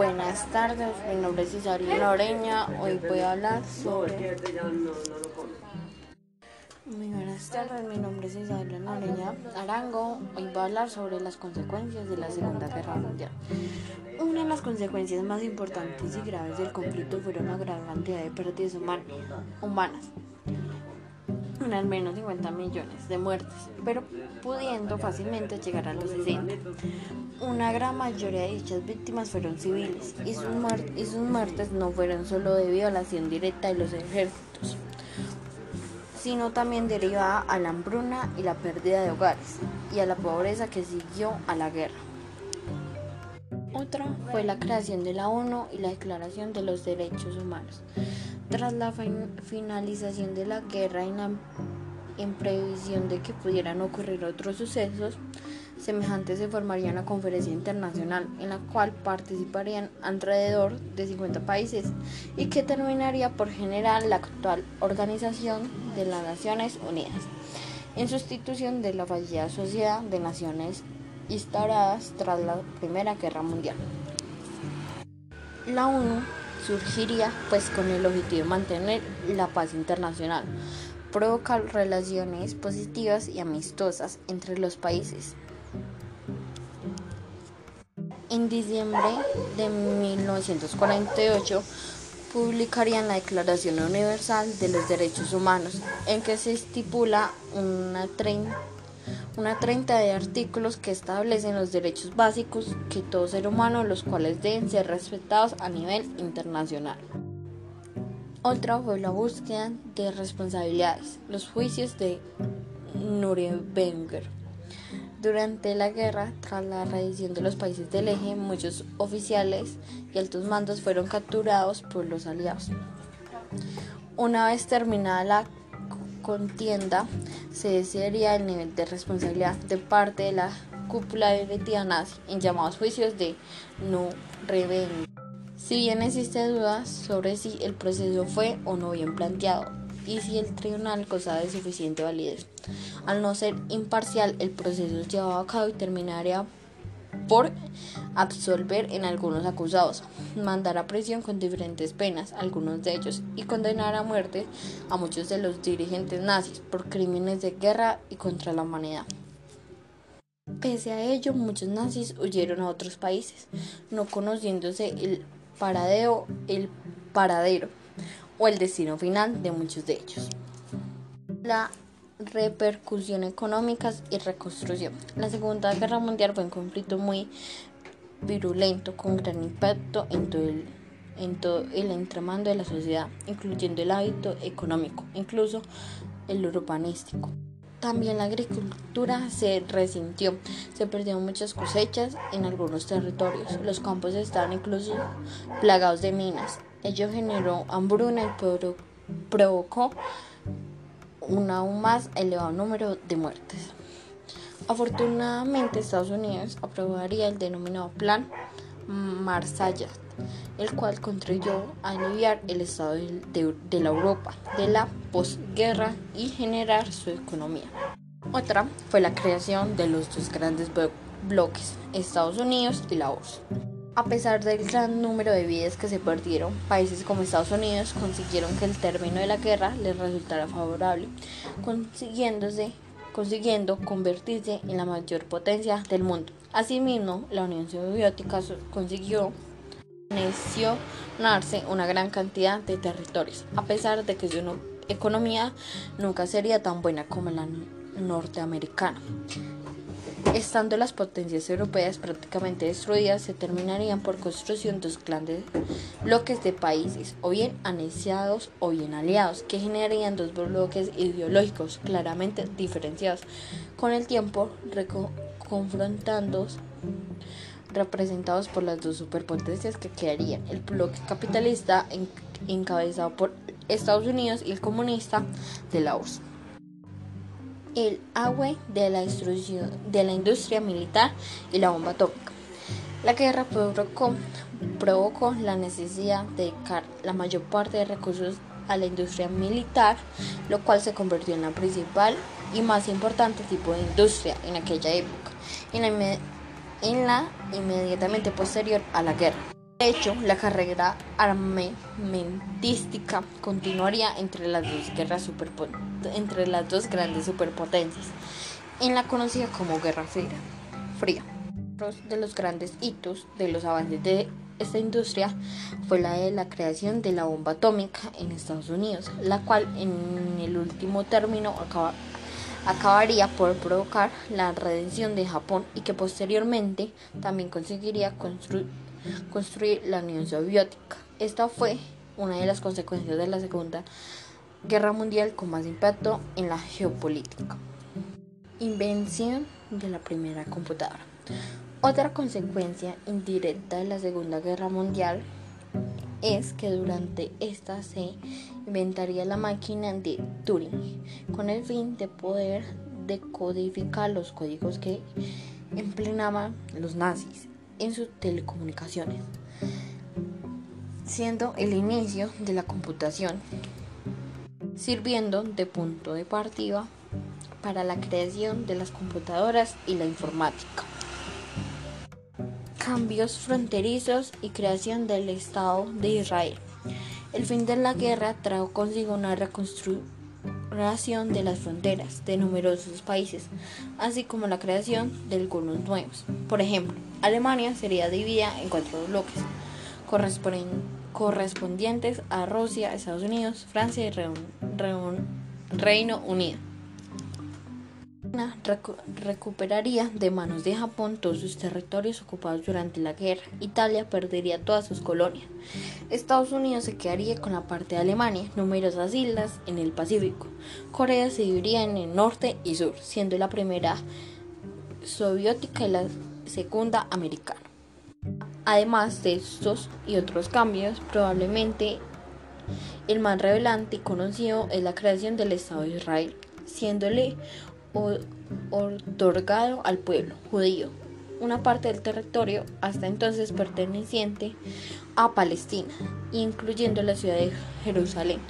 Buenas tardes, mi nombre es Isabel Loreña. Hoy voy a hablar sobre. Muy buenas tardes, mi nombre es Isabel Loreña Arango. Hoy voy a hablar sobre las consecuencias de la Segunda Guerra Mundial. Una de las consecuencias más importantes y graves del conflicto fueron una gran cantidad de pérdidas humanas al menos 50 millones de muertes, pero pudiendo fácilmente llegar a los 60. Una gran mayoría de dichas víctimas fueron civiles y sus, y sus muertes no fueron solo de violación directa de los ejércitos, sino también derivada a la hambruna y la pérdida de hogares y a la pobreza que siguió a la guerra. Otra fue la creación de la ONU y la Declaración de los Derechos Humanos. Tras la finalización de la guerra en previsión de que pudieran ocurrir otros sucesos semejantes, se formaría una conferencia internacional en la cual participarían alrededor de 50 países y que terminaría por generar la actual Organización de las Naciones Unidas, en sustitución de la fallida Sociedad de Naciones instauradas tras la Primera Guerra Mundial. La ONU surgiría pues con el objetivo de mantener la paz internacional, provocar relaciones positivas y amistosas entre los países. En diciembre de 1948 publicarían la Declaración Universal de los Derechos Humanos, en que se estipula una 30 una 30 de artículos que establecen los derechos básicos que todo ser humano, los cuales deben ser respetados a nivel internacional. Otra fue la búsqueda de responsabilidades, los juicios de Nuremberg. Durante la guerra, tras la rendición de los países del eje, muchos oficiales y altos mandos fueron capturados por los aliados. Una vez terminada la contienda se desearía el nivel de responsabilidad de parte de la cúpula directiva nazi en llamados juicios de Nuremberg. Si bien existe dudas sobre si el proceso fue o no bien planteado y si el tribunal gozaba de suficiente validez, al no ser imparcial el proceso llevado a cabo y terminaría por absolver en algunos acusados, mandar a prisión con diferentes penas, algunos de ellos, y condenar a muerte a muchos de los dirigentes nazis por crímenes de guerra y contra la humanidad. Pese a ello, muchos nazis huyeron a otros países, no conociéndose el paradero, el paradero o el destino final de muchos de ellos. La repercusiones económicas y reconstrucción. La Segunda Guerra Mundial fue un conflicto muy virulento con gran impacto en todo el, en todo el entramando de la sociedad, incluyendo el hábito económico, incluso el urbanístico. También la agricultura se resintió, se perdieron muchas cosechas en algunos territorios, los campos estaban incluso plagados de minas. Ello generó hambruna y provocó un aún más elevado número de muertes. Afortunadamente, Estados Unidos aprobaría el denominado Plan Marshall, el cual contribuyó a aliviar el estado de, de la Europa de la posguerra y generar su economía. Otra fue la creación de los dos grandes bloques, Estados Unidos y la URSS. A pesar del gran número de vidas que se perdieron, países como Estados Unidos consiguieron que el término de la guerra les resultara favorable, consiguiéndose, consiguiendo convertirse en la mayor potencia del mundo. Asimismo, la Unión Soviética consiguió anexionarse una gran cantidad de territorios, a pesar de que su economía nunca sería tan buena como la norteamericana. Estando las potencias europeas prácticamente destruidas, se terminarían por construcción dos grandes bloques de países, o bien anexados o bien aliados, que generarían dos bloques ideológicos claramente diferenciados, con el tiempo confrontados representados por las dos superpotencias que quedarían, el bloque capitalista encabezado por Estados Unidos y el comunista de la URSS el agua de la, de la industria militar y la bomba atómica. La guerra provocó, provocó la necesidad de dedicar la mayor parte de recursos a la industria militar, lo cual se convirtió en la principal y más importante tipo de industria en aquella época, en la inmediatamente posterior a la guerra. De hecho, la carrera armamentística continuaría entre las dos guerras entre las dos grandes superpotencias, en la conocida como Guerra Fría. Uno de los grandes hitos de los avances de esta industria fue la de la creación de la bomba atómica en Estados Unidos, la cual en el último término acabaría por provocar la redención de Japón y que posteriormente también conseguiría construir construir la Unión Soviética. Esta fue una de las consecuencias de la Segunda Guerra Mundial con más impacto en la geopolítica. Invención de la primera computadora. Otra consecuencia indirecta de la Segunda Guerra Mundial es que durante esta se inventaría la máquina de Turing con el fin de poder decodificar los códigos que empleaban los nazis en sus telecomunicaciones, siendo el inicio de la computación, sirviendo de punto de partida para la creación de las computadoras y la informática. Cambios fronterizos y creación del Estado de Israel. El fin de la guerra trajo consigo una reconstrucción de las fronteras de numerosos países, así como la creación de algunos nuevos. Por ejemplo, Alemania sería dividida en cuatro bloques correspondientes a Rusia, Estados Unidos, Francia y Reino Unido recuperaría de manos de Japón todos sus territorios ocupados durante la guerra. Italia perdería todas sus colonias. Estados Unidos se quedaría con la parte de Alemania, numerosas islas en el Pacífico. Corea se dividiría en el norte y sur, siendo la primera soviética y la segunda americana. Además de estos y otros cambios, probablemente el más revelante y conocido es la creación del Estado de Israel, siéndole otorgado al pueblo judío, una parte del territorio hasta entonces perteneciente a Palestina, incluyendo la ciudad de Jerusalén,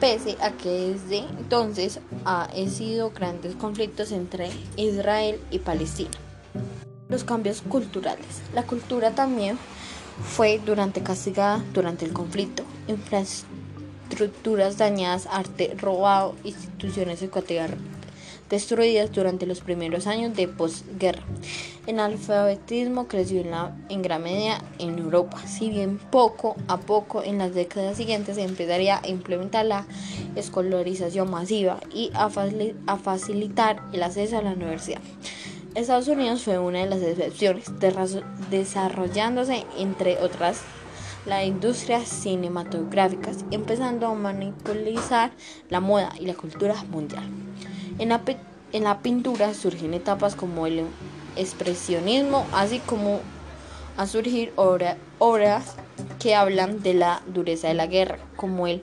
pese a que desde entonces ha sido grandes conflictos entre Israel y Palestina. Los cambios culturales. La cultura también fue durante castigada durante el conflicto. Infraestructuras dañadas, arte robado, instituciones educativas destruidas durante los primeros años de posguerra. El alfabetismo creció en, gran medida en Europa, si bien poco a poco en las décadas siguientes se empezaría a implementar la escolarización masiva y a, facilitar el acceso a la universidad. Estados Unidos fue una de las excepciones, desarrollándose entre otras la industria cinematográficas, empezando a manipular la moda y la cultura mundial. En la, en la pintura surgen etapas como el expresionismo, así como a surgir obras que hablan de la dureza de la guerra, como el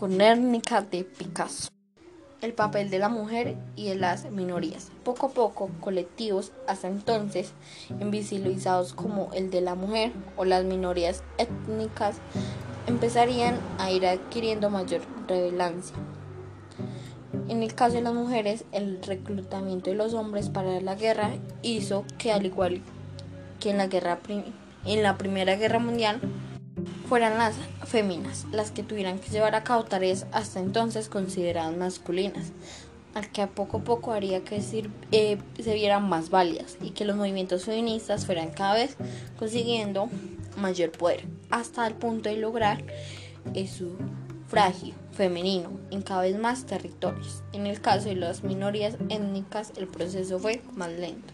Guernica de Picasso. El papel de la mujer y de las minorías. Poco a poco, colectivos hasta entonces invisibilizados como el de la mujer o las minorías étnicas empezarían a ir adquiriendo mayor relevancia. En el caso de las mujeres, el reclutamiento de los hombres para la guerra hizo que, al igual que en la, guerra en la Primera Guerra Mundial, fueran las féminas las que tuvieran que llevar a cabo tareas hasta entonces consideradas masculinas, al que a poco a poco haría que eh, se vieran más válidas y que los movimientos feministas fueran cada vez consiguiendo mayor poder, hasta el punto de lograr su femenino en cada vez más territorios. En el caso de las minorías étnicas el proceso fue más lento.